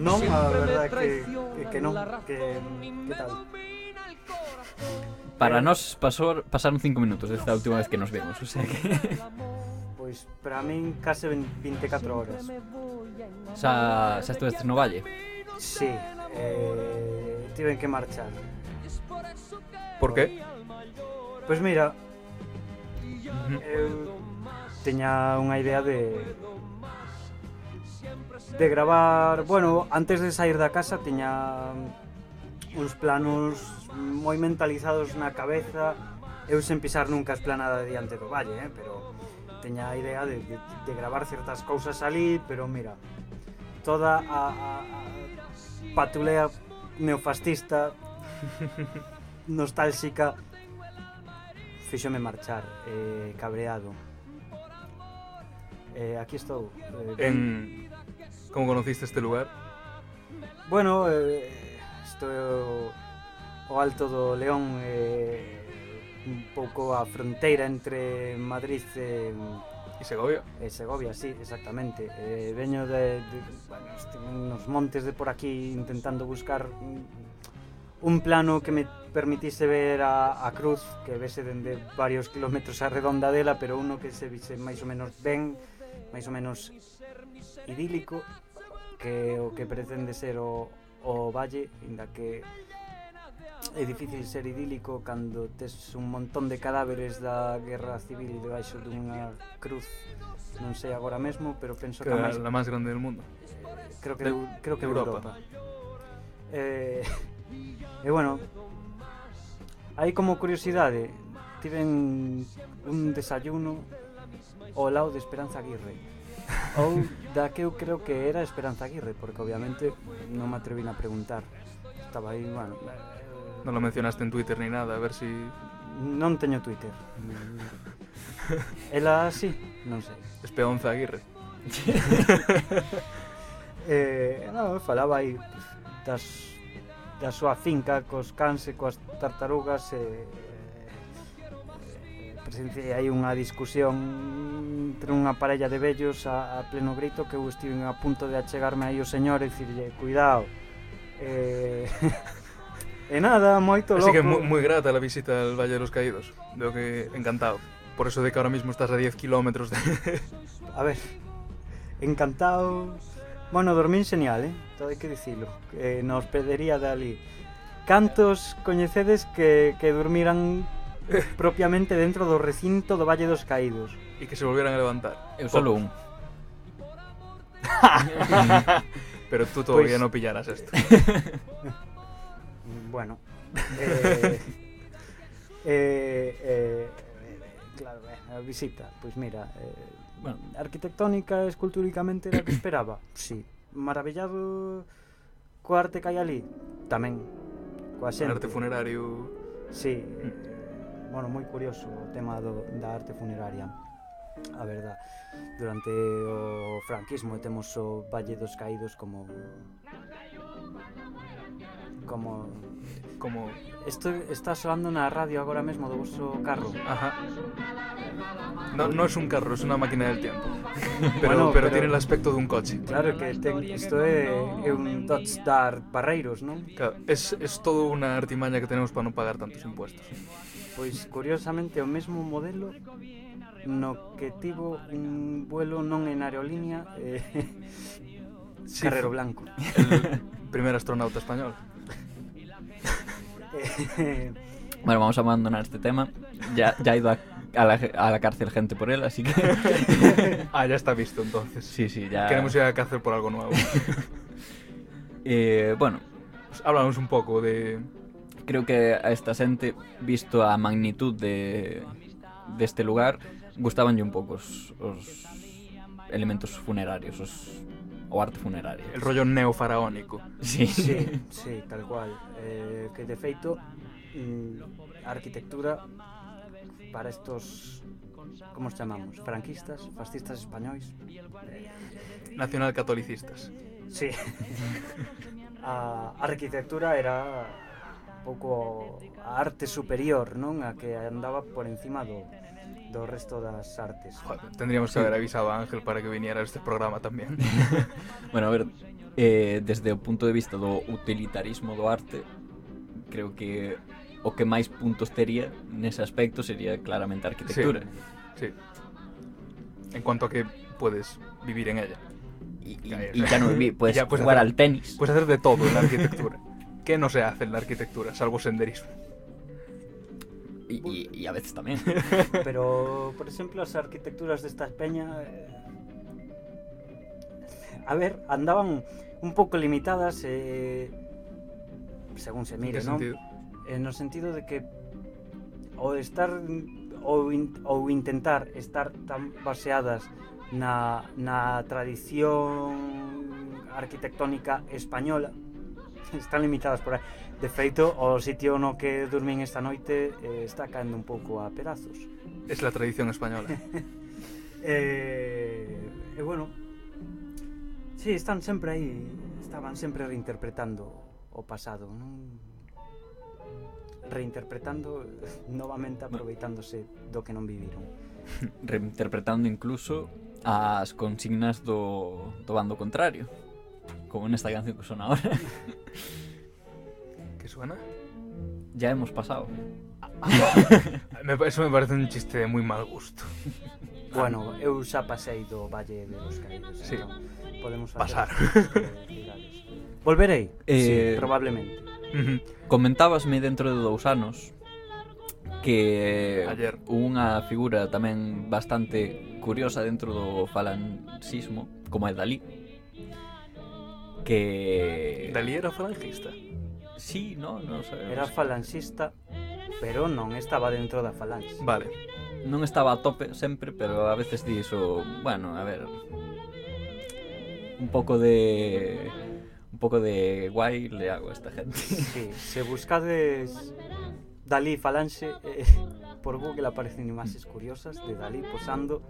non, a verdade que, que, que non, que, que tal? Para nos pasó, pasaron cinco minutos desde la última vez que nos vimos, o sea que... Pois para min case 24 horas. xa, xa estuvestes no Valle. Sí, eh, tiven que marchar. Por que? Pois mira, eu teña unha idea de de gravar, bueno, antes de sair da casa tiña uns planos moi mentalizados na cabeza eu sen pisar nunca a esplanada diante do valle, eh? pero teña a idea de, de, de gravar certas cousas ali, pero mira, toda a, a, a patulea neofascista nostálxica fíxome marchar eh, cabreado eh, aquí estou eh, en... como conociste este lugar? bueno eh, estou o alto do León eh, un pouco a fronteira entre Madrid e eh, Y Segovia. E Segovia, sí, exactamente. Eh, veño de, de bueno, nos montes de por aquí intentando buscar un plano que me permitise ver a, a cruz que vese dende varios kilómetros a redonda dela, pero uno que se vise máis ou menos ben, máis ou menos idílico, que o que pretende ser o, o valle, inda que é difícil ser idílico cando tes un montón de cadáveres da guerra civil debaixo dunha cruz. Non sei agora mesmo pero penso que, que a máis la máis grande do mundo. Creo que de, creo que de Europa, Europa. Eh, e bueno hai como curiosidade tiven un desayuno ao lado de Esperanza Aguirre. Ou da que eu creo que era Esperanza Aguirre porque obviamente non me atrevín a preguntar. Estaba aí, bueno, Non lo mencionaste en Twitter ni nada, a ver si... Non teño Twitter. Ela sí, non sei. Espeonza Aguirre. eh, non, falaba aí pues, das da súa finca cos cans e coas tartarugas e, presencia presenciei hai unha discusión entre unha parella de vellos a, a pleno grito que eu estive a punto de achegarme aí o señor e dicirlle, cuidado eh, E nada, moito loco. Así que moi, moi grata a visita al Valle dos Caídos. Veo que encantado. Por eso de que ahora mismo estás a 10 kilómetros de... a ver, encantado... Bueno, dormín señal, eh? Todo hai que dicilo. Eh, na hospedería dali. Cantos coñecedes que, que durmiran propiamente dentro do recinto do Valle dos Caídos? E que se volvieran a levantar. Eu solo un. Pero tú todavía pues... no pillaras esto. bueno. Eh, eh, eh, claro, eh, a visita, pois pues mira, eh, bueno. arquitectónica e esculturicamente era que esperaba. Sí, maravillado co arte que hai ali tamén coa xente. Arte funerario. Sí. Mm. Bueno, moi curioso o tema do, da arte funeraria. A verdad, durante o franquismo temos o Valle dos Caídos como como como isto está soando na radio agora mesmo do vosso carro. Ajá. No, no es un carro, es una máquina del tiempo. Pero, bueno, pero, pero tiene el aspecto dun coche. Claro que ten, isto é, é un Dodge Dart Barreiros, non? Claro, es, es todo unha artimaña que tenemos para non pagar tantos impuestos. Pois curiosamente o mesmo modelo no que tivo un vuelo non en aerolínea eh, sí, Carrero Blanco. El primer astronauta español. Bueno, vamos a abandonar este tema. Ya, ya ha ido a, a la, a la cárcel gente por él, así que... Ah, ya está visto entonces. sí, sí, ya... Queremos ir a cárcel por algo nuevo. Eh, bueno, Pues háblanos un poco de... creo que a esta xente, visto a magnitud de deste lugar, gustabanlle un pouco os, os elementos funerarios, os, o arte funeraria. El rollo neofaraónico. Sí, sí, sí tal cual. Eh, que de feito a arquitectura para estos como os chamamos? Franquistas, fascistas españois, nacionalcatolicistas. Sí. a arquitectura era pouco a arte superior, non? A que andaba por encima do, do resto das artes. Joder, tendríamos que haber avisado a Ángel para que viniera a este programa tamén. bueno, a ver, eh, desde o punto de vista do utilitarismo do arte, creo que o que máis puntos tería nese aspecto sería claramente a arquitectura. Sí, sí. En cuanto a que puedes vivir en ella. Y, y, y ya no vivir, puedes, ya puedes jugar hacer, al tenis. Puedes hacer de todo en la arquitectura. ¿Qué no se hace en la arquitectura, salvo senderismo? Y, y, y a veces tamén. Pero, por exemplo, as arquitecturas destas peñas... Eh, a ver, andaban un pouco limitadas eh, según se mire, non? Eh, no sentido de que o estar ou, in, ou intentar estar tan baseadas na, na tradición arquitectónica española están limitadas por aí De feito, o sitio no que dormín esta noite eh, está caendo un pouco a pedazos. Es la tradición española. eh, e eh, bueno, sí, están sempre aí, estaban sempre reinterpretando o pasado, non? Reinterpretando novamente aproveitándose do que non viviron. Reinterpretando incluso as consignas do, do bando contrario, como nesta canción que son ahora suena? Ya hemos pasado. Eso me parece un chiste de muy mal gusto. Bueno, eu xa pasei do Valle de los Caídos. Sí. Entón, podemos pasar. Volverei, eh... sí, probablemente. Uh. Comentábasme dentro de dous anos que Ayer. unha figura tamén bastante curiosa dentro do falanxismo, como é Dalí, que... Dalí era falangista sí, no, non sabemos. Era falanxista, pero non estaba dentro da falange. Vale. Non estaba a tope sempre, pero a veces di bueno, a ver, un pouco de un pouco de guai le hago a esta gente. Sí, se buscades Dalí falanxe eh, por Google aparecen imaxes curiosas de Dalí posando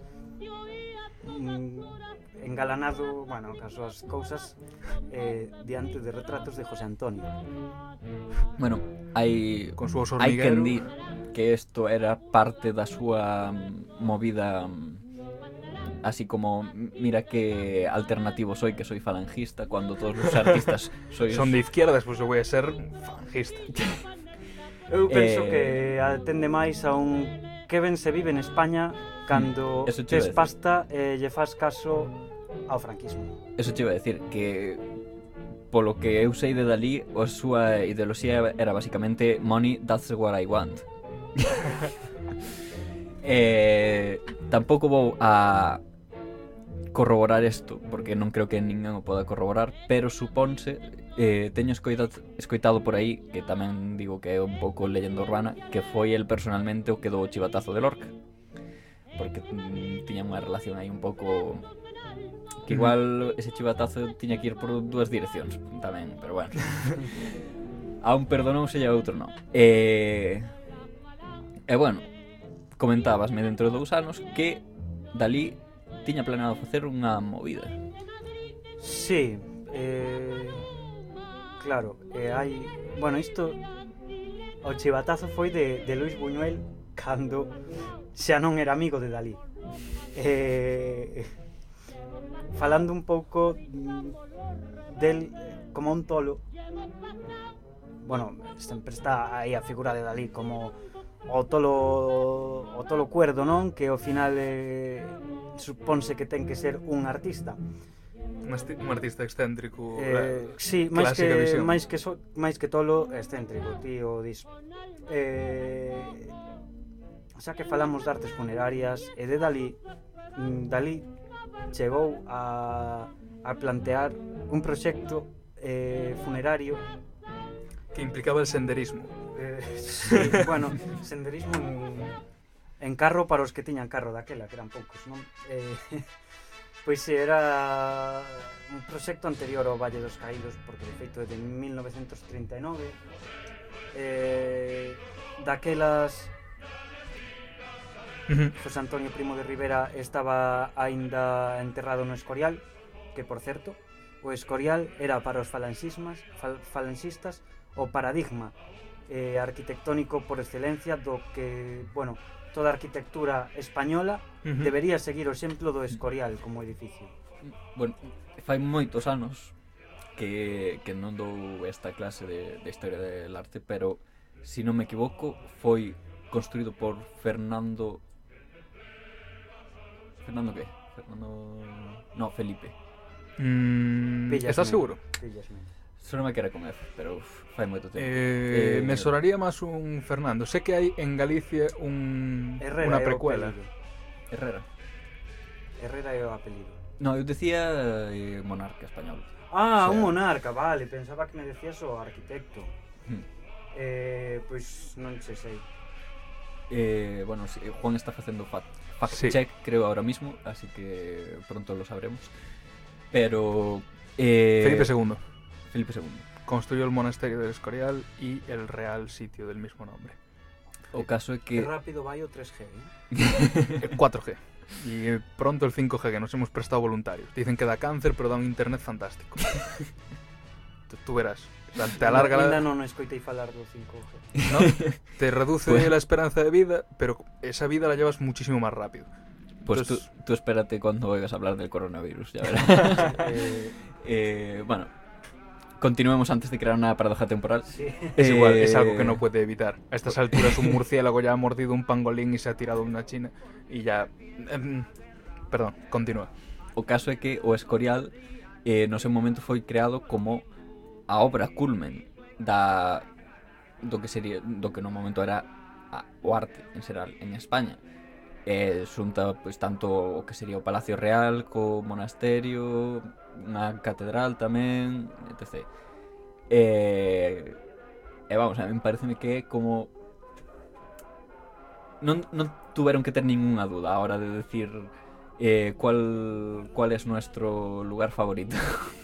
Mm, engalanado, bueno, cas súas cousas eh, diante de retratos de José Antonio. Bueno, hai con súa hai que di que isto era parte da súa movida así como mira que alternativo soy que soy falangista cuando todos os artistas sois... son de izquierdas, pois pues, eu vou ser falangista. eu penso eh... que atende máis a un que ben se vive en España cando mm, Eso te tes pasta e eh, lle faz caso ao franquismo. Eso te iba a decir, que polo que eu sei de Dalí, a súa ideoloxía era basicamente money, that's what I want. eh, tampouco vou a corroborar isto, porque non creo que ninguén o poda corroborar, pero suponse, eh, teño escoitado, escoitado por aí, que tamén digo que é un pouco leyenda urbana, que foi el personalmente o que dou o chivatazo de Lorca porque mm, tiña unha relación aí un pouco que igual ese chivatazo tiña que ir por dúas direccións tamén, pero bueno. a un perdonouse e a outro non. E, e bueno, comentabasme dentro de dous anos que Dalí tiña planeado facer unha movida. Sí, eh, claro, eh, hai... Bueno, isto... O chivatazo foi de, de Luis Buñuel cando xa non era amigo de Dalí. Eh, falando un pouco del como un tolo bueno, sempre está aí a figura de Dalí como o tolo o tolo cuerdo, non? Que ao final eh, suponse que ten que ser un artista. Un artista excéntrico. Eh, sí, máis que visión. máis que so, máis que tolo, excéntrico, tío, dis. Eh, xa que falamos de artes funerarias e de Dalí, mm, Dalí chegou a, a plantear un proxecto eh, funerario que implicaba el senderismo. Eh, sí, bueno, senderismo en, en carro para os que tiñan carro daquela, que eran poucos, non? Eh, pois era un proxecto anterior ao Valle dos Caídos, porque de feito é de 1939. Eh, daquelas Uh -huh. José Antonio Primo de Rivera estaba aínda enterrado no Escorial, que por certo, o Escorial era para os falanxismas, fal falanxistas o paradigma eh, arquitectónico por excelencia do que, bueno, toda a arquitectura española uh -huh. debería seguir o exemplo do Escorial como edificio. Bueno, fai moitos anos que, que non dou esta clase de, de historia del arte, pero, se si non me equivoco, foi construído por Fernando Fernando qué? Fernando. No, Felipe. Mm, ¿Estás seguro? Só non me con comer, pero uf, fai moito tempo. Eh, eh, me soraría máis un Fernando. Sé que hai en Galicia un Herrera una precuela. Herrera. Herrera é o apelido. No, eu decía eh, monarca español. Ah, o sea, un monarca, vale. Pensaba que me decías o arquitecto. Hmm. Eh, pois non che sei. Eh, bueno, si, Juan está facendo fact fact Sí. check, creo, ahora mismo, así que pronto lo sabremos. Pero... Eh, Felipe II Felipe II. construyó el monasterio del Escorial y el real sitio del mismo nombre. O caso é Que que... rápido vai o 3G, eh? Eh, 4G. Y pronto el 5G, que nos hemos prestado voluntarios. Dicen que da cáncer, pero da un internet fantástico. tú, verás. O sea, te alarga Ainda la... non escoitei falar do 5G. ¿no? Te reduce Pues- la esperanza de vida, pero esa vida la llevas muchísimo más rápido. Pues Entonces- tú, tú espérate cuando oigas hablar del coronavirus, ya verás. eh, Eh, bueno, continuemos antes de crear una paradoja temporal. sí. Es igual, es Eh, algo que no puede evitar. A estas alturas un murciélago ya ha mordido un pangolín y se ha tirado una china y ya... em, perdón, continúa. O caso é que o Escorial eh, no seu momento foi creado como a obra culmen da do que sería do que no momento era a, o arte en xeral en España. Eh, xunta pois tanto o que sería o Palacio Real co monasterio, unha catedral tamén, etc. E, e vamos, a mí pareceme que é como non, non tuveron que ter ninguna duda a hora de decir eh, cuál, cuál es nuestro lugar favorito.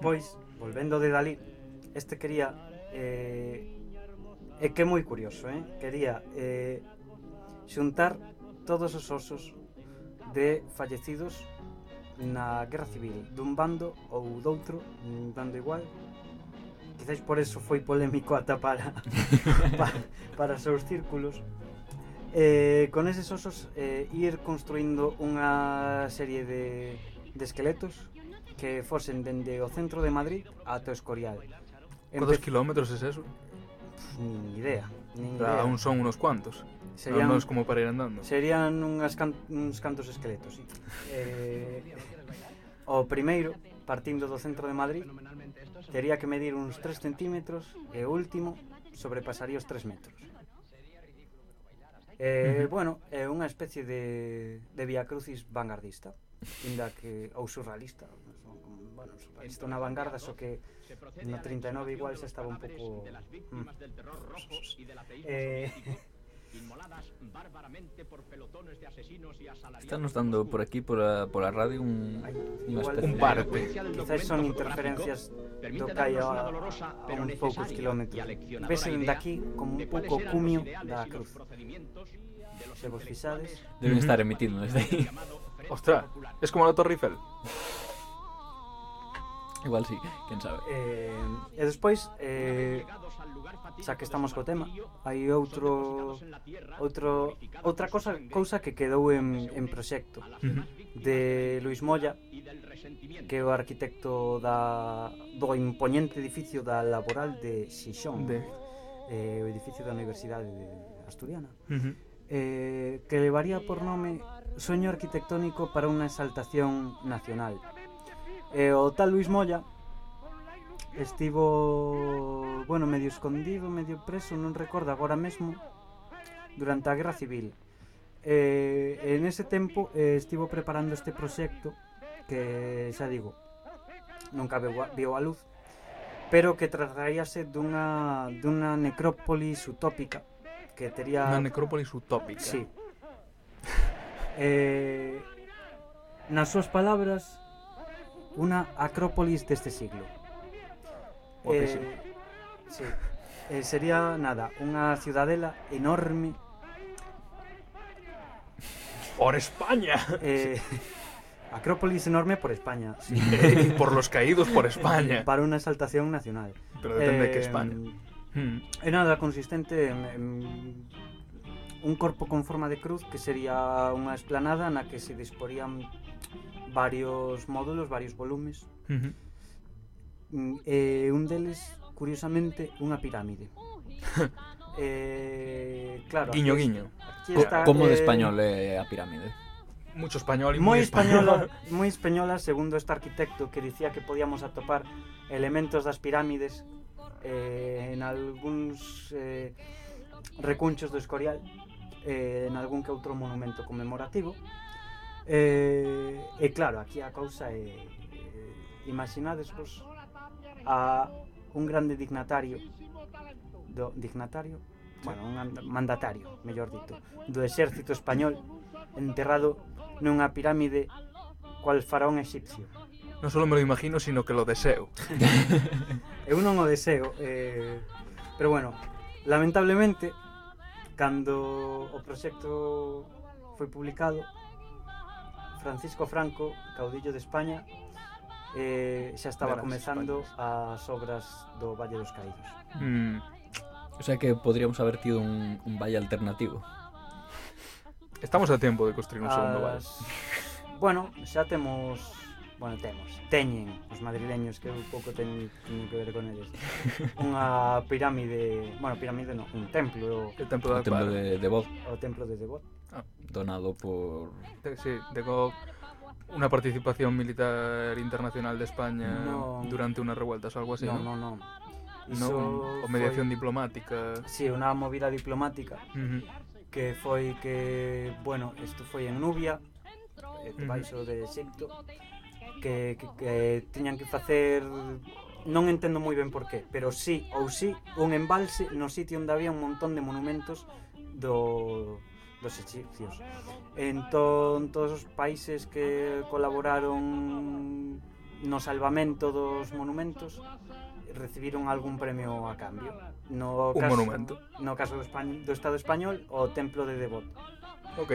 Pois, volvendo de Dalí, este quería eh, é que é moi curioso, eh? Quería eh, xuntar todos os osos de fallecidos na Guerra Civil, dun bando ou doutro, mm, dando igual. Quizáis por eso foi polémico ata para para, para seus círculos. Eh, con eses osos eh, ir construindo unha serie de, de esqueletos que fosen dende o centro de Madrid ata o Escorial. Empe... Codos kilómetros es eso? Pff, nin idea. Nin idea. Aún son unos cuantos. Serían, non, non como para ir andando. Serían unhas can, uns cantos esqueletos, sí. eh, o primeiro, partindo do centro de Madrid, tería que medir uns 3 centímetros e o último sobrepasaría os 3 metros. Eh, bueno, é unha especie de, de vía crucis vanguardista. indak hau surrealista, bueno, surrealista una vanguarda, so que no 39 igual se estaba un pouco... Eh... inmoladas bárbaramente por pelotones de asesinos y asalariados. Están nos dando por aquí, por la, por la radio, un, Ay, igual, un parte. Quizás son interferencias do callo a, a un poucos kilómetros. Vesen daqui como un pouco cumio da cruz. Se vos fixades... Deben estar emitindo desde aí. Ostras, es como la Torre Eiffel. Igual sí, quién sabe. Eh, e despois, eh, xa que estamos co tema, hai outro outro outra cosa cousa que quedou en, en proxecto de Luis Moya, que é o arquitecto da do imponente edificio da Laboral de Xixón, de... Eh, o edificio da Universidade de Asturiana. Uh -huh. eh, que levaría por nome Sueño arquitectónico para unha exaltación nacional e o tal Luis Moya estivo bueno, medio escondido, medio preso non recordo agora mesmo durante a Guerra Civil eh, en ese tempo eh, estivo preparando este proxecto que xa digo nunca viu a luz pero que trataríase dunha, dunha necrópolis utópica que tería Una necrópolis utópica. Sí. Eh, nas súas palabras, unha acrópolis deste siglo. Ok, sí. Sí. Eh, sería, nada, unha ciudadela enorme ¡Por España! eh, Acrópolis enorme por España. Sí. y por los caídos por España. Para unha exaltación nacional. Pero depende de qué Eh, España. Hmm. Nada consistente en, en un corpo con forma de cruz que sería unha esplanada na que se disporían varios módulos, varios volumes. Uh -huh. Mm, e un deles, curiosamente, unha pirámide. eh, claro. Guiño, aquí, guiño. Aquí está, eh, Como eh, de español é eh, a pirámide? Mucho español e moi española, moi española segundo este arquitecto que dicía que podíamos atopar elementos das pirámides eh, en algúns eh, recunchos do Escorial eh, en algún que outro monumento conmemorativo. Eh, e claro, aquí a causa é eh, eh imaginadesvos a un grande dignatario do dignatario, bueno, un mandatario, mellor dito, do exército español enterrado nunha pirámide cual faraón egipcio. Non só me lo imagino, sino que lo deseo. Eu non o deseo, eh, pero bueno, lamentablemente Cando o proxecto foi publicado, Francisco Franco, caudillo de España, eh, xa estaba Verás comezando as obras do Valle dos Caídos. Mm. O sea que podríamos haber tido un, un valle alternativo. Estamos a tempo de construir un as... segundo valle. Bueno, xa temos bueno, temos, teñen os madrileños que un pouco teñen, teñen que ver con eles. Unha pirámide bueno, pirámide non, un templo. O templo, o templo de, de Bod o templo de Devot ah. donado por de, sí, de Gog. Una participación militar internacional de España no, durante unas revueltas algo así no, no, no, no. Iso no o mediación foi... diplomática. Si, sí, unha movida diplomática. Uh -huh. que foi que, bueno, isto foi en Nubia eh, baixo uh -huh. de Egipto que, que, que tiñan que facer non entendo moi ben por qué, pero sí ou sí un embalse no sitio onde había un montón de monumentos do dos egipcios. Entón, todos os países que colaboraron no salvamento dos monumentos recibiron algún premio a cambio. No Un caso, monumento. No caso do, España, do Estado español, o Templo de Devot. Ok.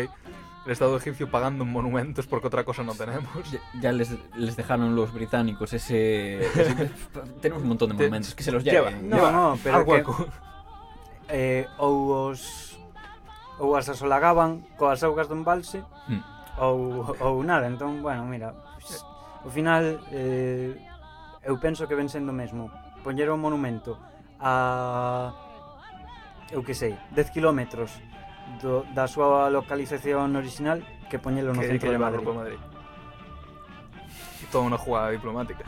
El Estado egipcio pagando monumentos porque otra cosa no tenemos. Ya, ya les, les, dejaron los británicos ese... ese tenemos un montón de monumentos, que se los lleven. No, lleva, no, no, pero que, eh, ou os ou as asolagaban coas augas do embalse mm. ou, ou nada, entón, bueno, mira pues, ao final eh, eu penso que ven sendo mesmo poñer un monumento a eu que sei, 10 kilómetros do, da súa localización original que poñelo no que, centro que de Madrid. Madrid. Toda unha jugada diplomática.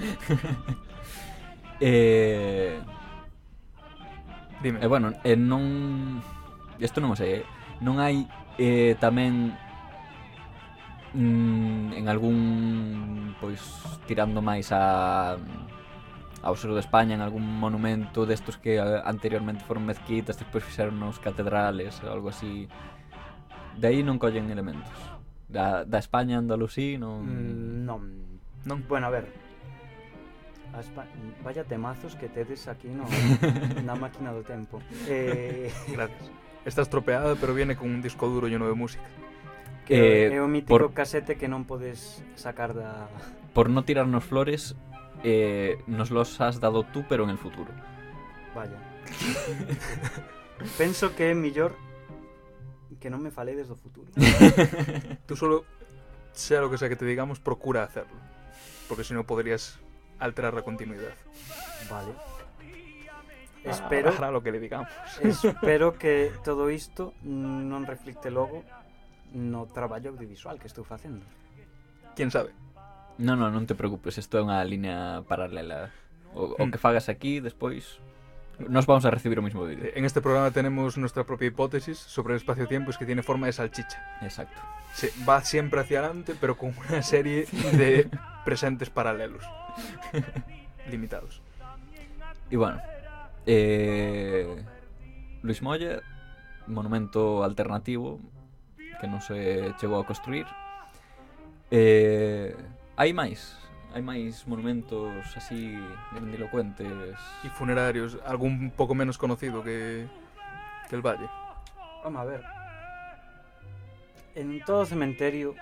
eh... Dime. E eh, bueno, eh, non... Isto non o sei, eh? Non hai eh, tamén mm, en algún pois tirando máis a ao sur de España en algún monumento destos que eh, anteriormente foron mezquitas, despois fixeron nos catedrales ou algo así. De aí non collen elementos. Da, da España Andalusí non... Mm, non. Non, bueno, a ver, a España, vaya temazos que tedes aquí no, na máquina do tempo. Eh... Gracias. Está estropeada, pero viene con un disco duro lleno de música. Que eh, é o mítico por... casete que non podes sacar da... Por no tirarnos flores, eh, nos los has dado tú, pero en el futuro. Vaya. Penso que é millor que non me faledes do futuro. Tú solo, sea lo que sea que te digamos, procura hacerlo. Porque si no podrías alterar la continuidad. Vale. Espero, Hará lo que le digamos. espero que todo isto non reflicte logo no traballo audiovisual que estou facendo. ¿Quién sabe? No, no, non te preocupes, isto é unha línea paralela. O, o Mm. que fagas aquí, despois nos vamos a recibir o mismo vídeo. En este programa tenemos nuestra propia hipótesis sobre el espacio-tiempo, es que tiene forma de salchicha. Exacto. Se va siempre hacia adelante, pero con una serie de presentes paralelos. Limitados. E bueno, eh, Luis Moya, monumento alternativo que non se chegou a construir. Eh, hai máis. hai máis monumentos así grandilocuentes. E funerarios, algún pouco menos conocido que, que el Valle. Vamos a ver. En todo cementerio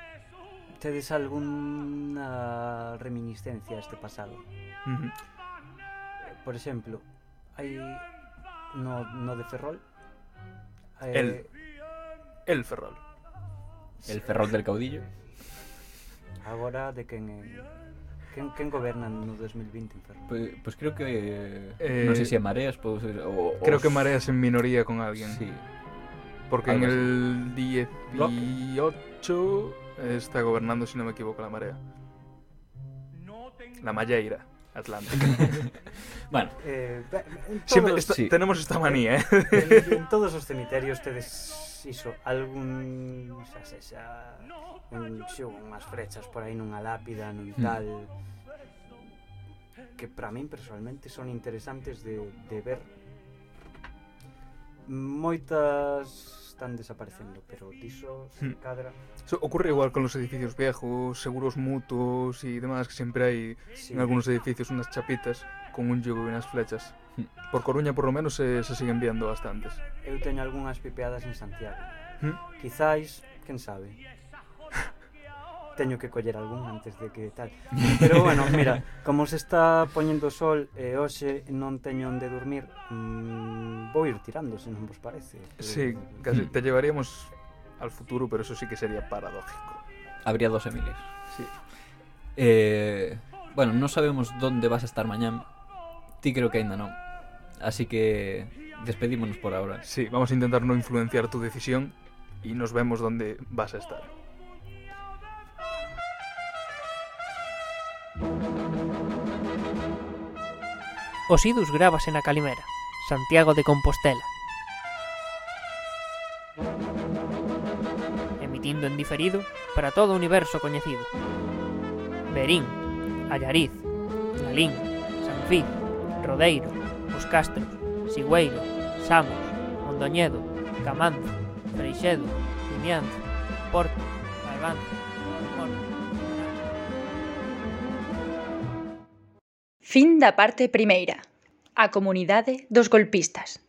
tedes alguna reminiscencia a este pasado. Ujú. Por exemplo, hai no, no de Ferrol eh, El. El Ferrol. El ferrol del caudillo. Agora de quen é quen, quen goberna no 2020 en Ferrol? Pois, pois creo que Eh, non sei se é Mareas, pode ser o Creo os- que Mareas en minoría con alguén. Sí. Porque en el 18 está gobernando, si no me equivoco, la Marea. La Malleira Atlántica. bueno, eh, todos, esta, sí. tenemos esta manía, eh. En, en todos os cemiterios tedes iso, algún, xa se xa, un, xa, unhas frechas por aí nunha lápida, nun mm. tal, que para min personalmente son interesantes de, de ver moitas están desaparecendo, pero diso se hmm. cadra... So, ocurre igual con los edificios viejos, seguros mutuos y demás, que siempre hay sí. en algunos edificios unas chapitas con un yugo y unas flechas. Hmm. Por Coruña, por lo menos, se, se siguen viendo bastantes. Eu teño algunhas pipeadas en Santiago. Hmm? Quizáis, quen sabe, teño que coller algún antes de que tal. Pero bueno, mira, como se está poñendo sol e eh, hoxe non teño onde dormir, mmm, vou ir tirando, se non vos parece. Sí, eh, casi mm. te llevaríamos al futuro, pero eso sí que sería paradójico. Habría dos Emiles. Sí. Eh, bueno, non sabemos dónde vas a estar mañán. Ti creo que ainda non. Así que despedímonos por ahora. Sí, vamos a intentar no influenciar tu decisión y nos vemos onde vas a estar. Os idus en na Calimera, Santiago de Compostela. Emitindo en diferido para todo o universo coñecido. Berín, Allariz, Lalín, Sanfiz, Rodeiro, Os Castros, Sigüeiro, Samos, Mondoñedo, Camanzo, Freixedo, Vimianzo, Porto, Barbanza, Monte, Fin da parte primeira. A comunidade dos golpistas.